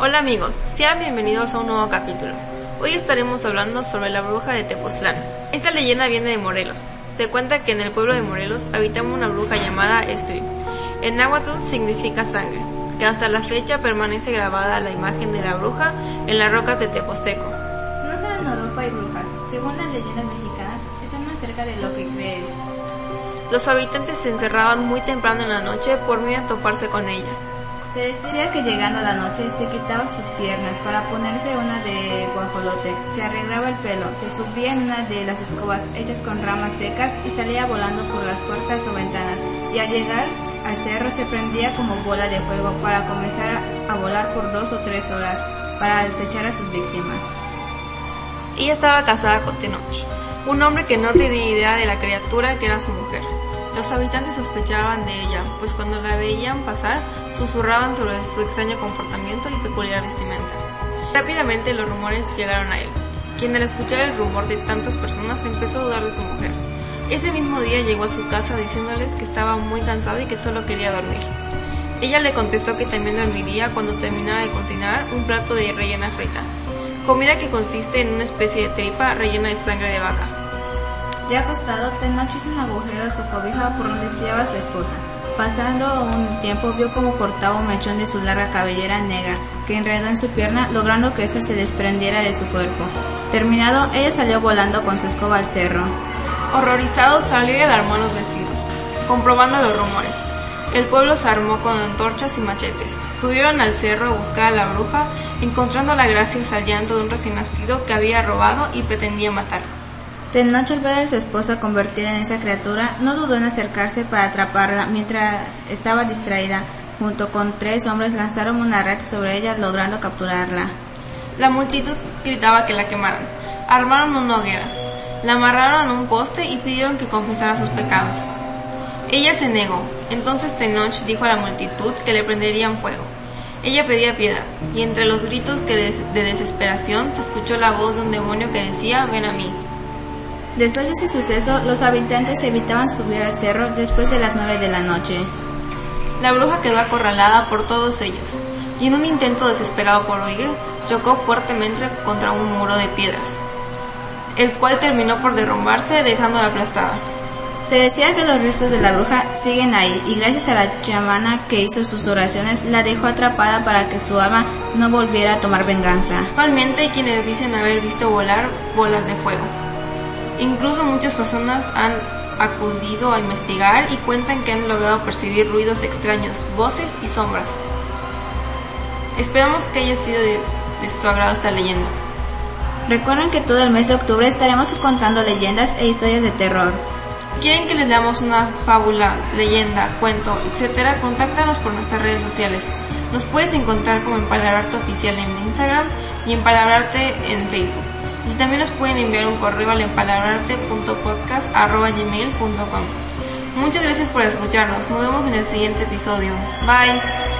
Hola amigos, sean bienvenidos a un nuevo capítulo. Hoy estaremos hablando sobre la bruja de Tepoztlán. Esta leyenda viene de Morelos. Se cuenta que en el pueblo de Morelos habitaba una bruja llamada Estri. En náhuatl significa sangre, que hasta la fecha permanece grabada la imagen de la bruja en las rocas de Teposteco. No solo en Europa hay brujas, según las leyendas mexicanas, están más cerca de lo que crees. Los habitantes se encerraban muy temprano en la noche por miedo a toparse con ella. Se decía que llegando la noche se quitaba sus piernas para ponerse una de guajolote, se arreglaba el pelo, se subía en una de las escobas hechas con ramas secas y salía volando por las puertas o ventanas, y al llegar al cerro se prendía como bola de fuego para comenzar a volar por dos o tres horas para acechar a sus víctimas. Ella estaba casada con Tenoch, un hombre que no tenía idea de la criatura que era su mujer. Los habitantes sospechaban de ella, pues cuando la veían pasar, susurraban sobre su extraño comportamiento y peculiar vestimenta. Rápidamente los rumores llegaron a él, quien al escuchar el rumor de tantas personas empezó a dudar de su mujer. Ese mismo día llegó a su casa diciéndoles que estaba muy cansada y que solo quería dormir. Ella le contestó que también dormiría cuando terminara de cocinar un plato de rellena frita, comida que consiste en una especie de tripa rellena de sangre de vaca. Ya acostado, Tenoch hizo un agujero a su cobija por donde espiaba a su esposa. Pasando un tiempo vio como cortaba un mechón de su larga cabellera negra que enredó en su pierna, logrando que ésta se desprendiera de su cuerpo. Terminado, ella salió volando con su escoba al cerro. Horrorizado salió y alarmó los vecinos, comprobando los rumores. El pueblo se armó con antorchas y machetes. Subieron al cerro a buscar a la bruja, encontrándola gracias al llanto de un recién nacido que había robado y pretendía matar. Tenoch al ver a su esposa convertida en esa criatura, no dudó en acercarse para atraparla mientras estaba distraída. Junto con tres hombres lanzaron una red sobre ella logrando capturarla. La multitud gritaba que la quemaran. Armaron una hoguera, la amarraron a un poste y pidieron que confesara sus pecados. Ella se negó. Entonces Tenoch dijo a la multitud que le prenderían fuego. Ella pedía piedad, y entre los gritos de desesperación se escuchó la voz de un demonio que decía, ven a mí. Después de ese suceso, los habitantes evitaban subir al cerro después de las nueve de la noche. La bruja quedó acorralada por todos ellos, y en un intento desesperado por huir, chocó fuertemente contra un muro de piedras, el cual terminó por derrumbarse dejándola aplastada. Se decía que los restos de la bruja siguen ahí y gracias a la chamana que hizo sus oraciones la dejó atrapada para que su alma no volviera a tomar venganza. Actualmente hay quienes dicen haber visto volar bolas de fuego. Incluso muchas personas han acudido a investigar y cuentan que han logrado percibir ruidos extraños, voces y sombras. Esperamos que haya sido de, de su agrado esta leyenda. Recuerden que todo el mes de octubre estaremos contando leyendas e historias de terror. ¿Quieren que les damos una fábula, leyenda, cuento, etcétera? Contáctanos por nuestras redes sociales. Nos puedes encontrar como Empalabrarte Oficial en Instagram y Empalabrarte en Facebook. Y también nos pueden enviar un correo al empalabrarte.podcast.gmail.com Muchas gracias por escucharnos. Nos vemos en el siguiente episodio. Bye.